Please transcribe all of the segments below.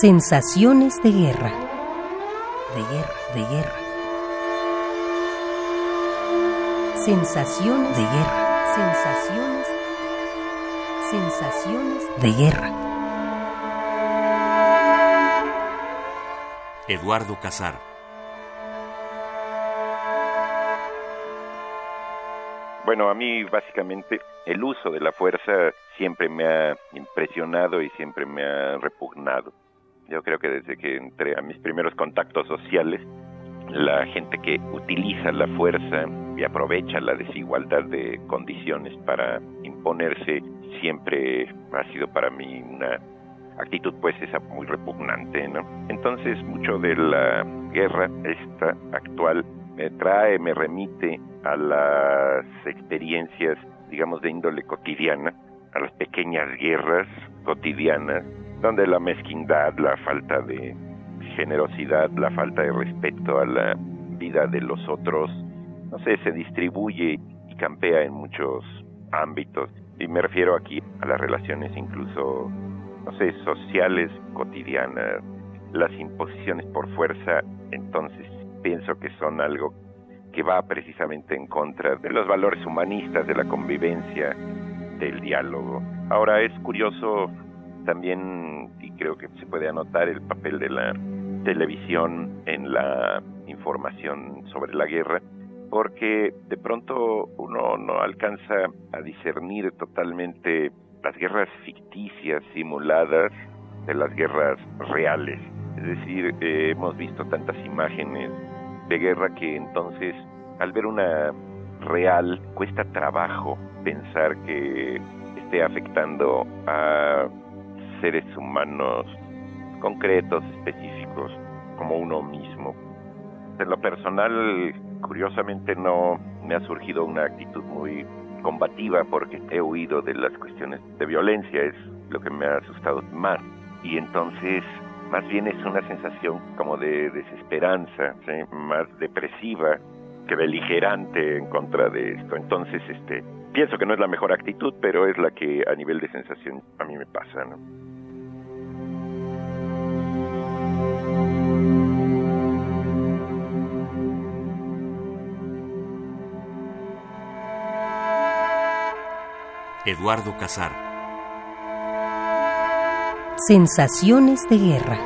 Sensaciones de guerra. De guerra, de guerra. Sensaciones de guerra. Sensaciones. Sensaciones de guerra. Eduardo Casar. Bueno, a mí básicamente el uso de la fuerza siempre me ha impresionado y siempre me ha repugnado. Yo creo que desde que entré a mis primeros contactos sociales, la gente que utiliza la fuerza y aprovecha la desigualdad de condiciones para imponerse siempre ha sido para mí una actitud pues esa muy repugnante, ¿no? Entonces mucho de la guerra esta actual me trae, me remite a las experiencias, digamos, de índole cotidiana, a las pequeñas guerras cotidianas, donde la mezquindad, la falta de generosidad, la falta de respeto a la vida de los otros, no sé, se distribuye y campea en muchos ámbitos. Y me refiero aquí a las relaciones incluso, no sé, sociales, cotidianas, las imposiciones por fuerza, entonces pienso que son algo que va precisamente en contra de los valores humanistas, de la convivencia, del diálogo. Ahora es curioso también, y creo que se puede anotar el papel de la televisión en la información sobre la guerra, porque de pronto uno no alcanza a discernir totalmente las guerras ficticias, simuladas, de las guerras reales. Es decir, eh, hemos visto tantas imágenes de guerra que entonces al ver una real cuesta trabajo pensar que esté afectando a seres humanos concretos, específicos, como uno mismo. En lo personal, curiosamente no me ha surgido una actitud muy combativa porque he huido de las cuestiones de violencia, es lo que me ha asustado más. Y entonces más bien es una sensación como de desesperanza, más depresiva que beligerante en contra de esto. Entonces, este, pienso que no es la mejor actitud, pero es la que a nivel de sensación a mí me pasa, ¿no? Eduardo Casar. Sensaciones de guerra.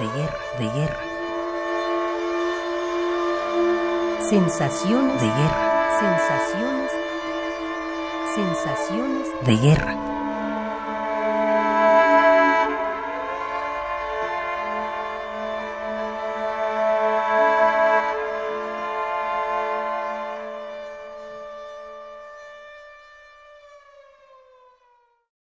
De guerra, de guerra. Sensaciones de guerra. Sensaciones. Sensaciones de guerra.